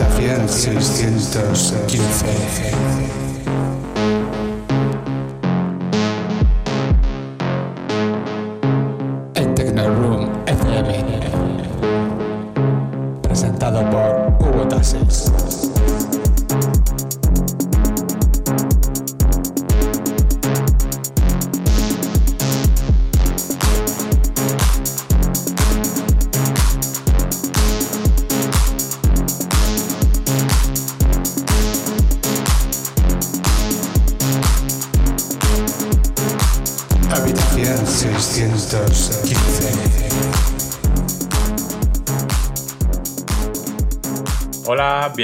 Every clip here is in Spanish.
Habitación 615.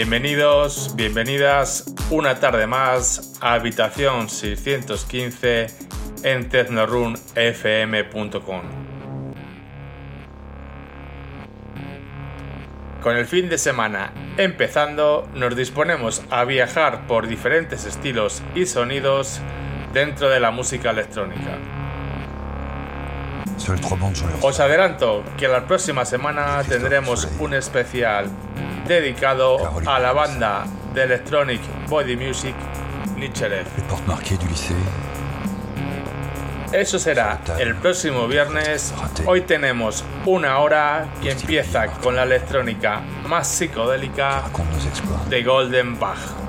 Bienvenidos, bienvenidas una tarde más a Habitación 615 en tecnorunfm.com. Con el fin de semana empezando, nos disponemos a viajar por diferentes estilos y sonidos dentro de la música electrónica. Os adelanto que la próxima semana tendremos un especial dedicado a la banda de electronic body music Nichelev. Eso será el próximo viernes. Hoy tenemos una hora que empieza con la electrónica más psicodélica de Golden Bach.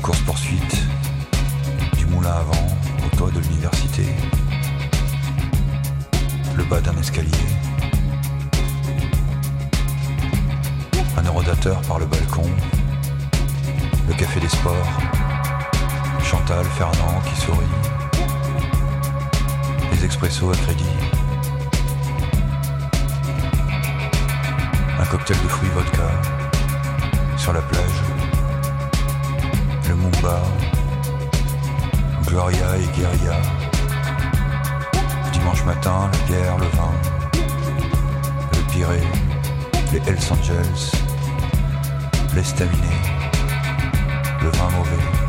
course-poursuite, du moulin à vent au toit de l'université, le bas d'un escalier, un horodateur par le balcon, le café des sports, Chantal, Fernand qui sourit, les expressos à crédit, un cocktail de fruits vodka sur la plage. Gloria et guérilla. Dimanche matin, la guerre, le vin, le piré, les Hells Angels, l'estaminet, le vin mauvais.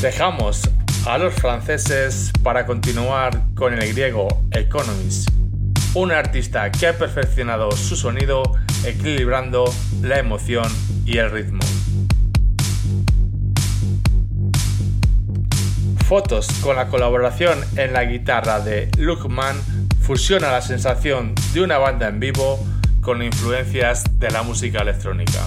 Dejamos a los franceses para continuar con el griego Economist, un artista que ha perfeccionado su sonido equilibrando la emoción y el ritmo. Fotos con la colaboración en la guitarra de Luke fusiona la sensación de una banda en vivo con influencias de la música electrónica.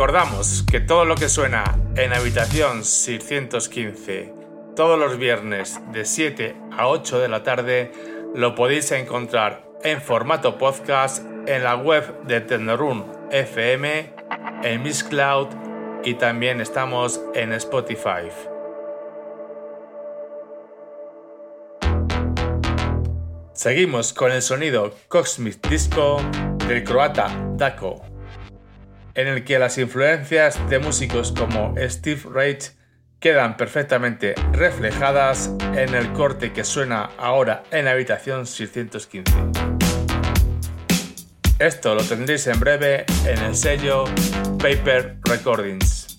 Recordamos que todo lo que suena en habitación 615 todos los viernes de 7 a 8 de la tarde lo podéis encontrar en formato podcast en la web de Tenderun FM, en Miss Cloud y también estamos en Spotify. Seguimos con el sonido Cosmic Disco del croata Daco, en el que las influencias de músicos como Steve Reich quedan perfectamente reflejadas en el corte que suena ahora en la habitación 615. Esto lo tendréis en breve en el sello Paper Recordings.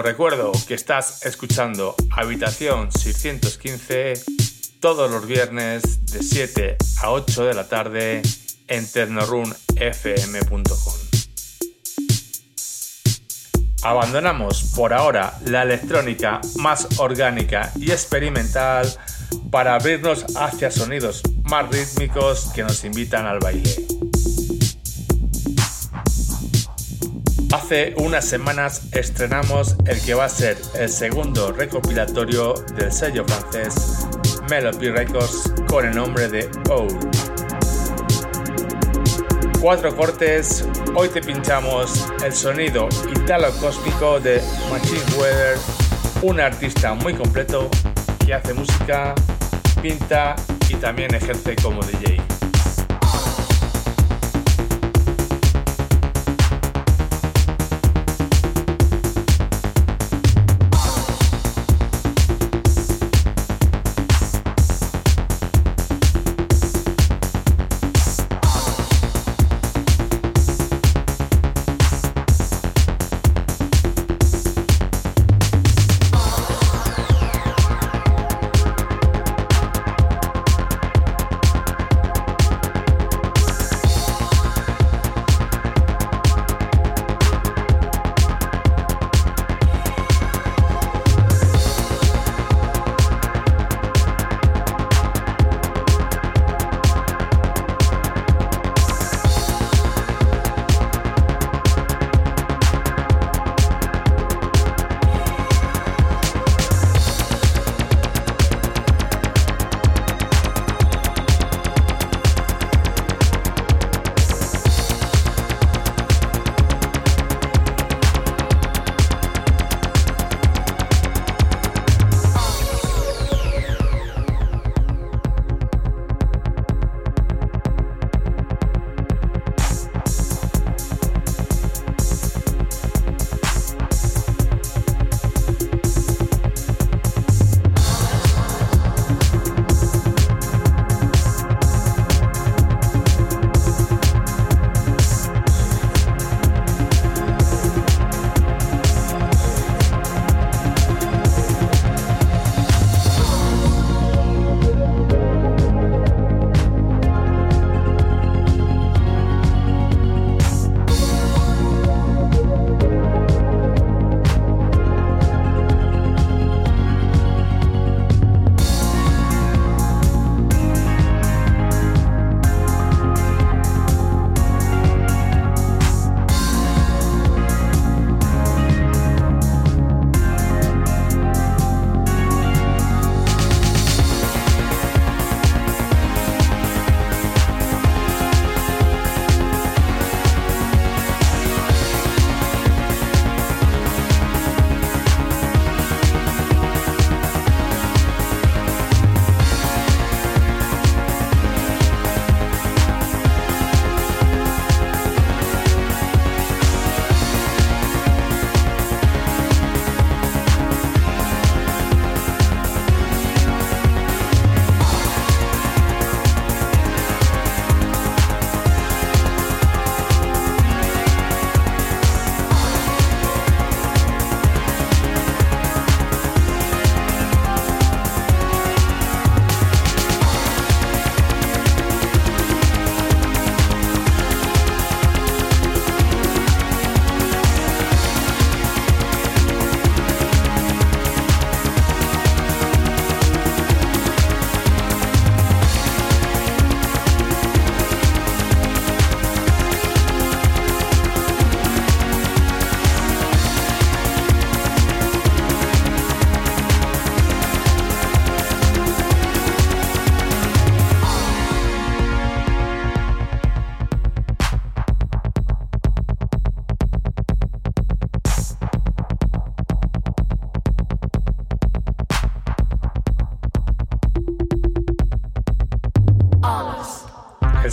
Os recuerdo que estás escuchando Habitación 615 todos los viernes de 7 a 8 de la tarde en tecnorunfm.com. Abandonamos por ahora la electrónica más orgánica y experimental para abrirnos hacia sonidos más rítmicos que nos invitan al baile. Hace unas semanas estrenamos el que va a ser el segundo recopilatorio del sello francés Melody Records con el nombre de Old. Cuatro cortes, hoy te pinchamos el sonido italo cósmico de Machine Weather, un artista muy completo que hace música, pinta y también ejerce como DJ.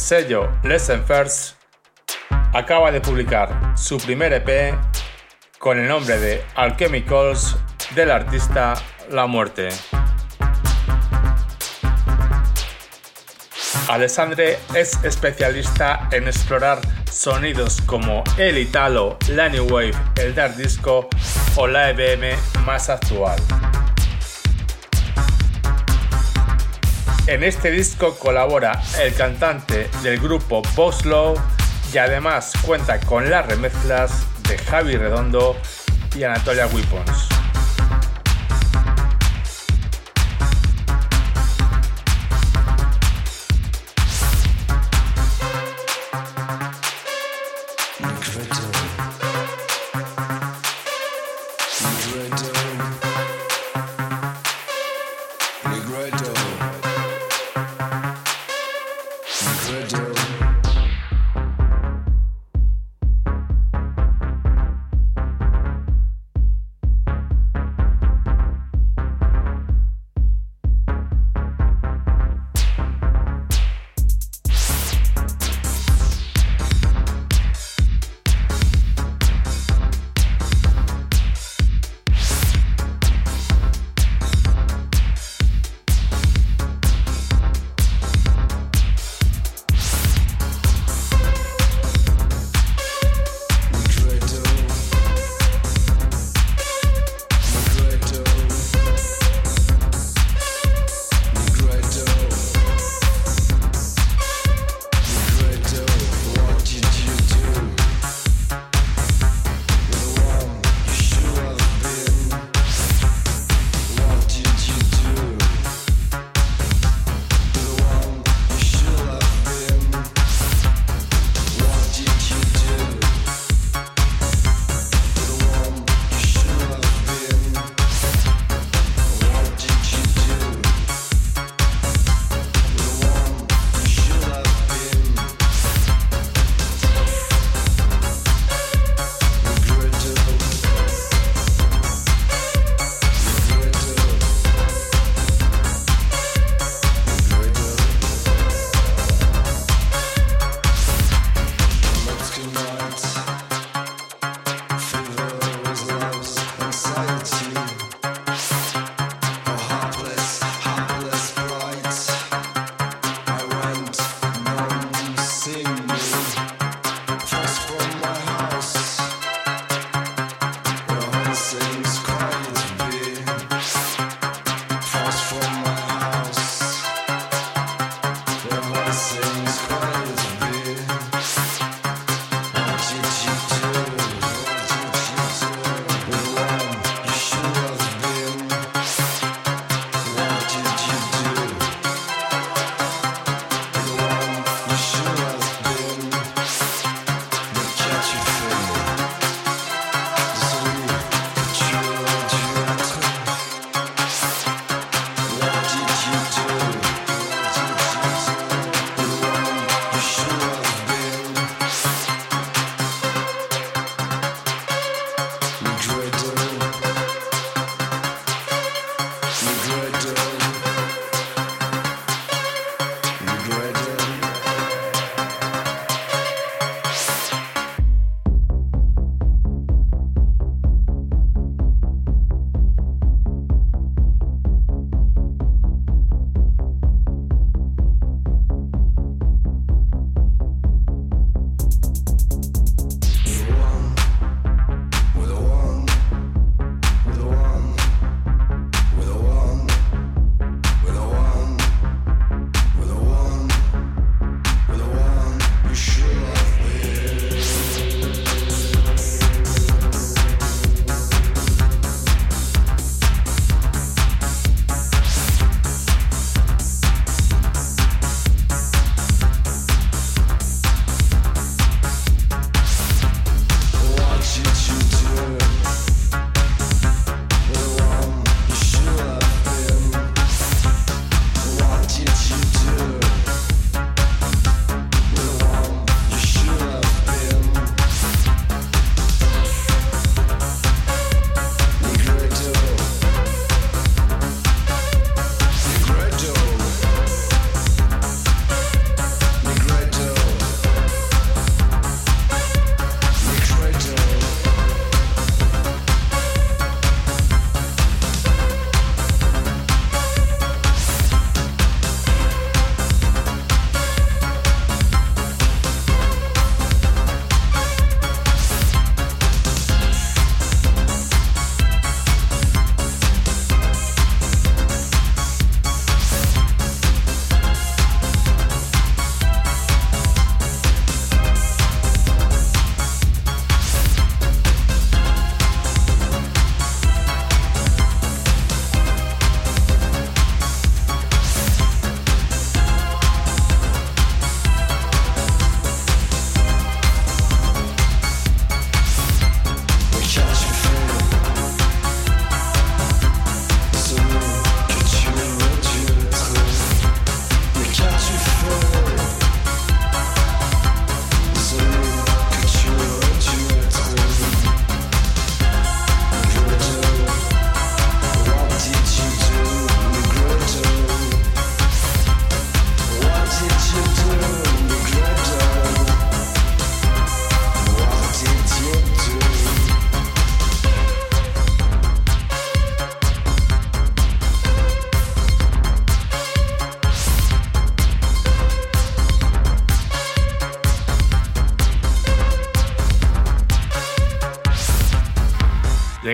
Sello Lesson First acaba de publicar su primer EP con el nombre de Alchemicals del artista La Muerte. Alessandre es especialista en explorar sonidos como el italo, la new wave, el dark disco o la EBM más actual. En este disco colabora el cantante del grupo Boss y además cuenta con las remezclas de Javi Redondo y Anatolia Weapons.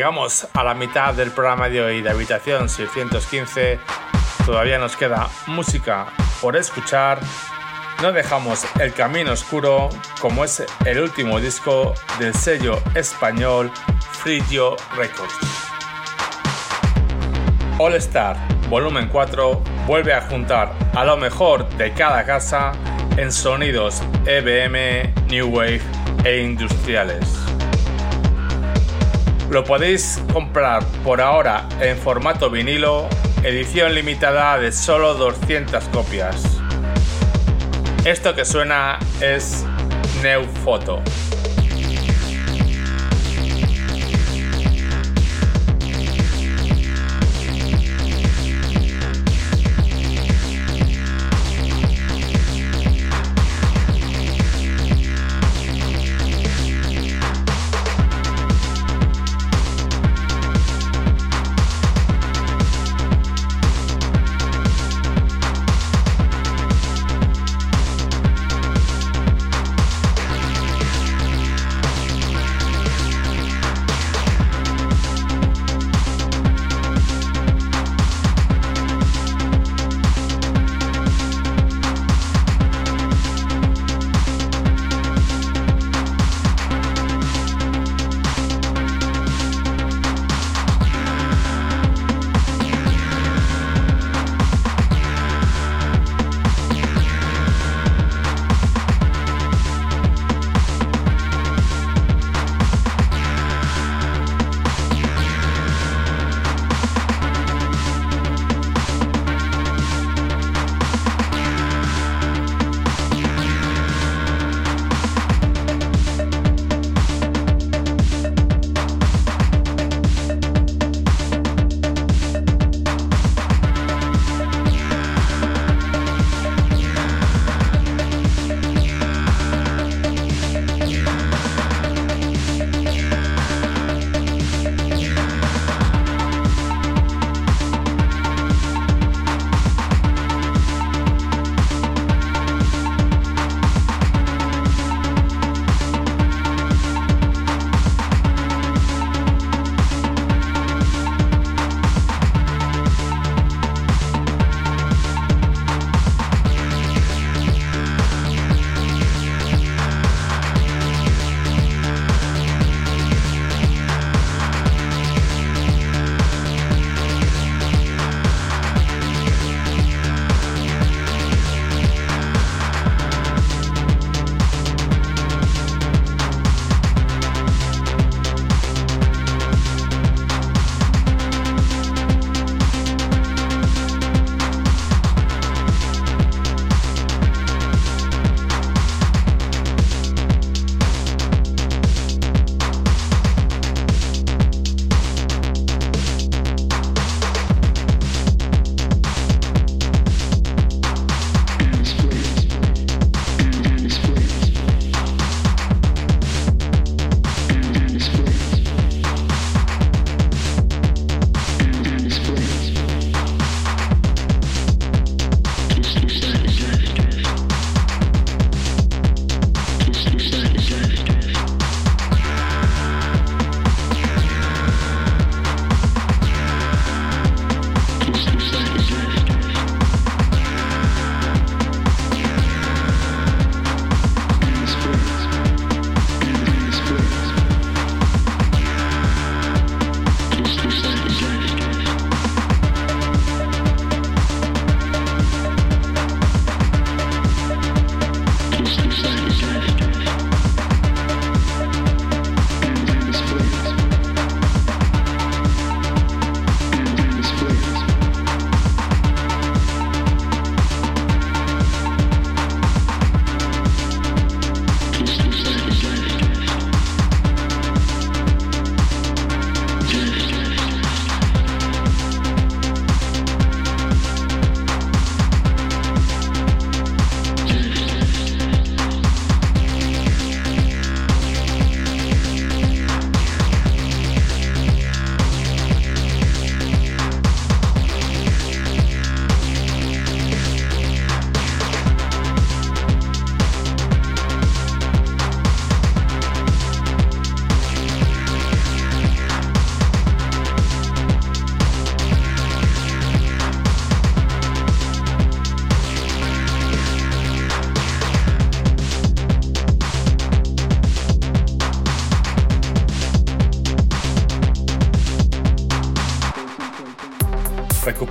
Llegamos a la mitad del programa de hoy de Habitación 615. Todavía nos queda música por escuchar. No dejamos el camino oscuro como es el último disco del sello español Frigio Records. All Star Volumen 4 vuelve a juntar a lo mejor de cada casa en sonidos EBM, New Wave e industriales. Lo podéis comprar por ahora en formato vinilo, edición limitada de solo 200 copias. Esto que suena es New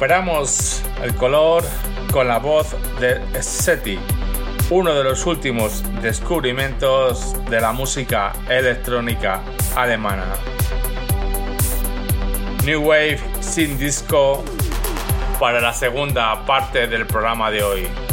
Recuperamos el color con la voz de SETI, uno de los últimos descubrimientos de la música electrónica alemana. New Wave sin disco para la segunda parte del programa de hoy.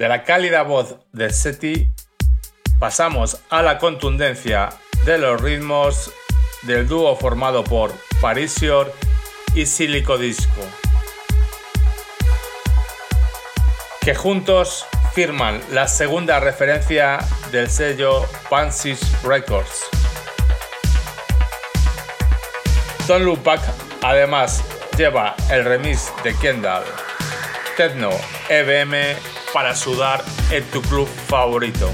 De la cálida voz de Seti pasamos a la contundencia de los ritmos del dúo formado por Parisior y Silico Disco, que juntos firman la segunda referencia del sello Pansis Records. Don Lupac además lleva el remix de Kendall, Techno EBM para sudar en tu club favorito.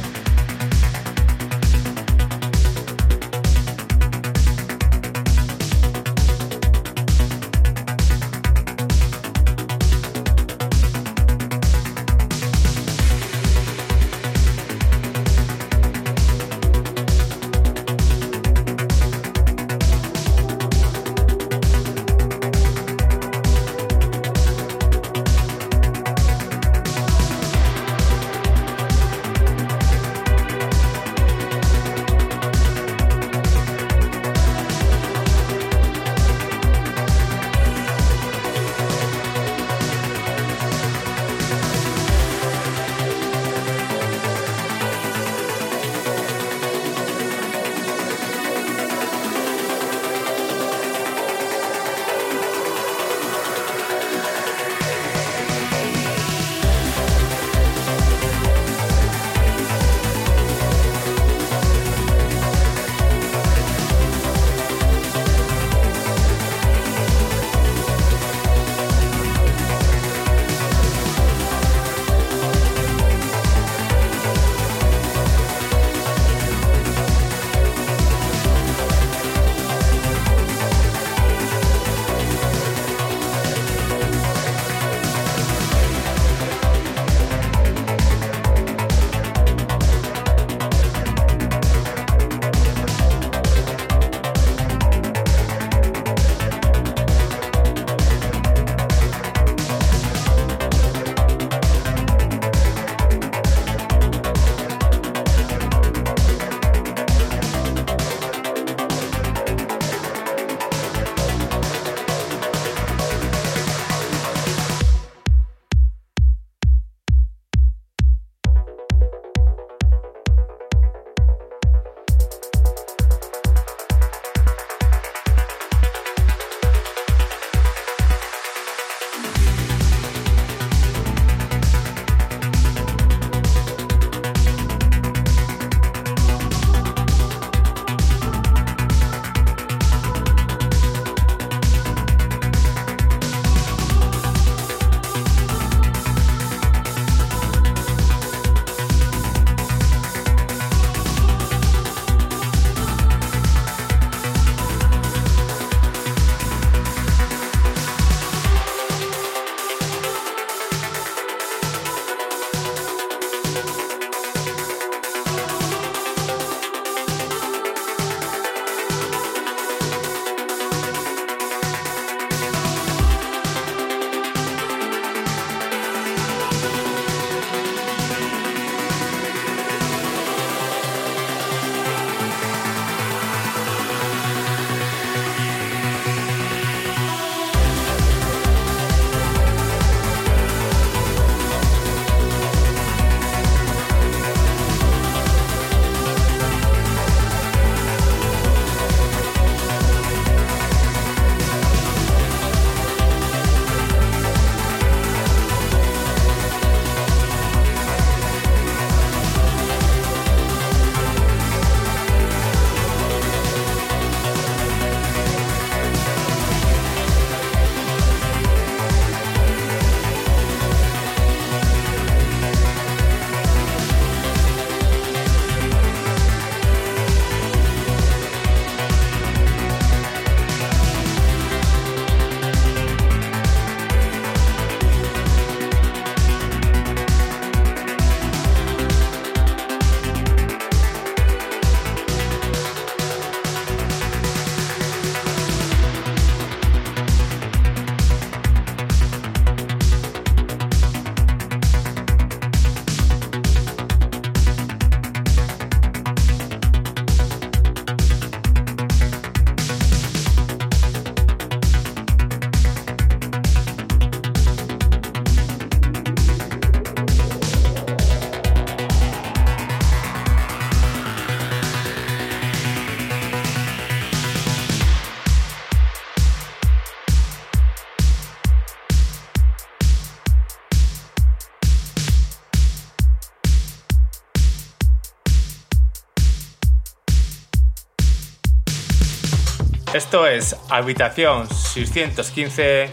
Esto es Habitación 615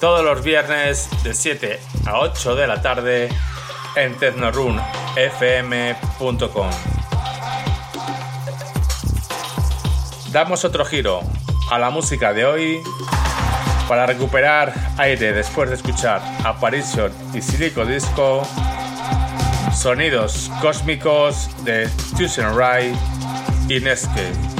todos los viernes de 7 a 8 de la tarde en tecnorunfm.com. Damos otro giro a la música de hoy para recuperar aire después de escuchar Apparition y Silico Disco, sonidos cósmicos de Fusion Ray y Netscape.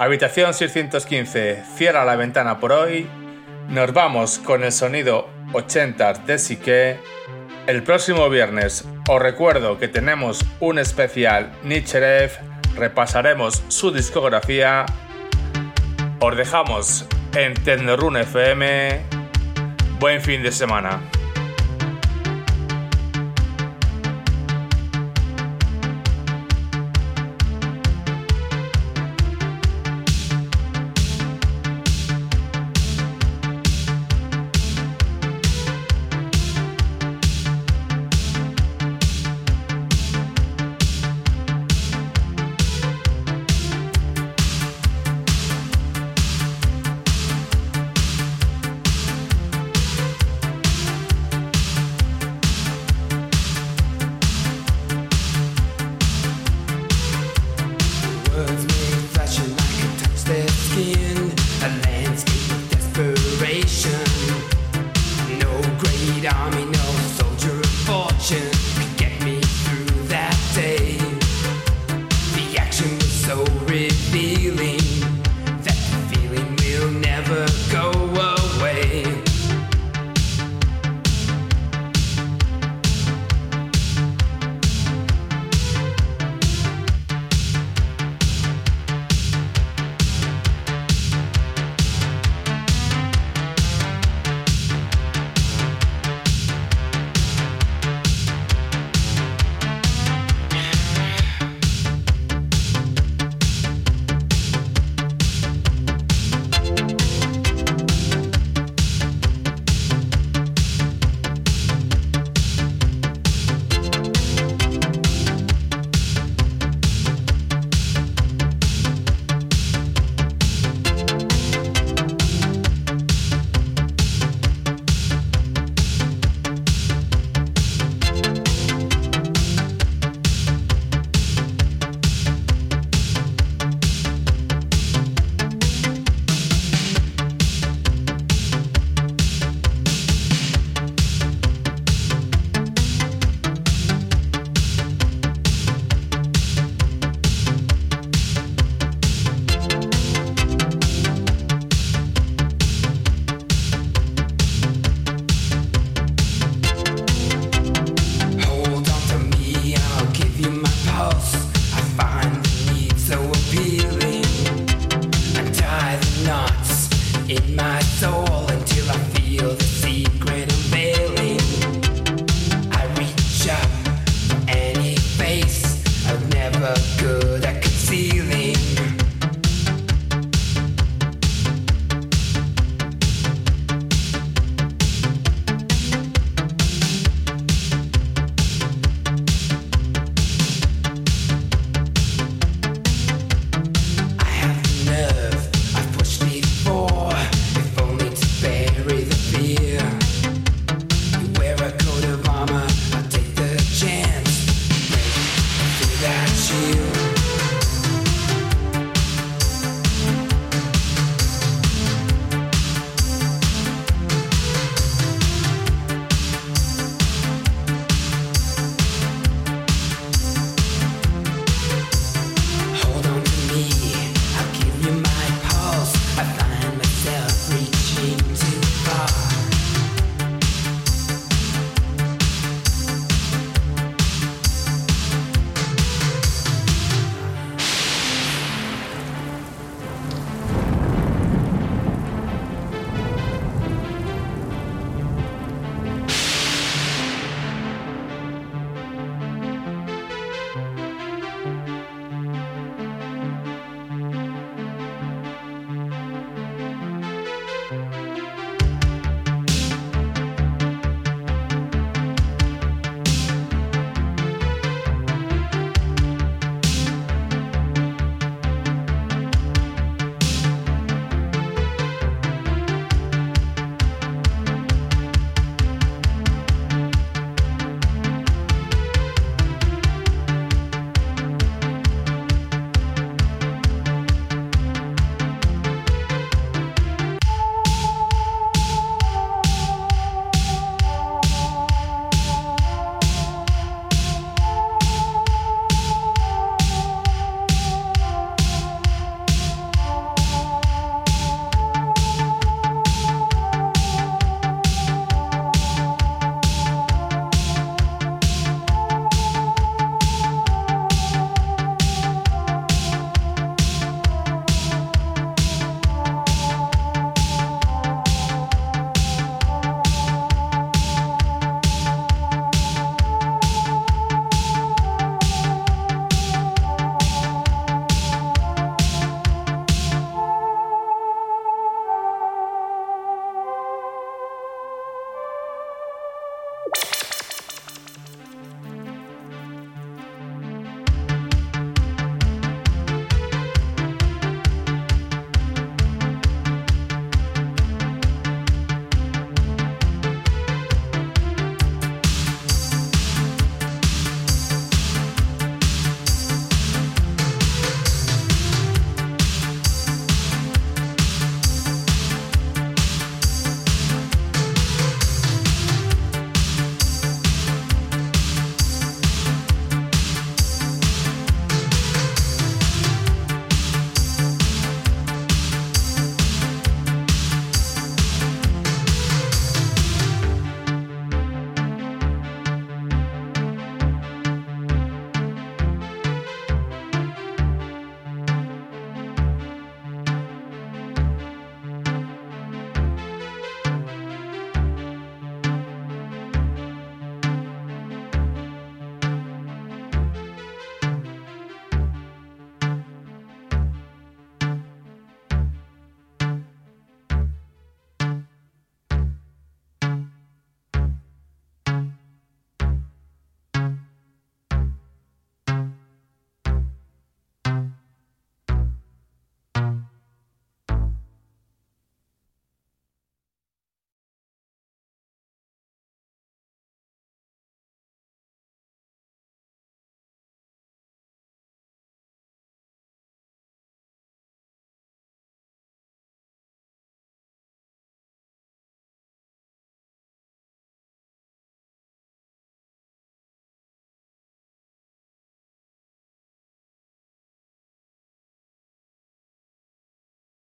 Habitación 615, cierra la ventana por hoy. Nos vamos con el sonido 80 de Sique. El próximo viernes os recuerdo que tenemos un especial Nicherev. Repasaremos su discografía. Os dejamos en Tecnorun FM. Buen fin de semana.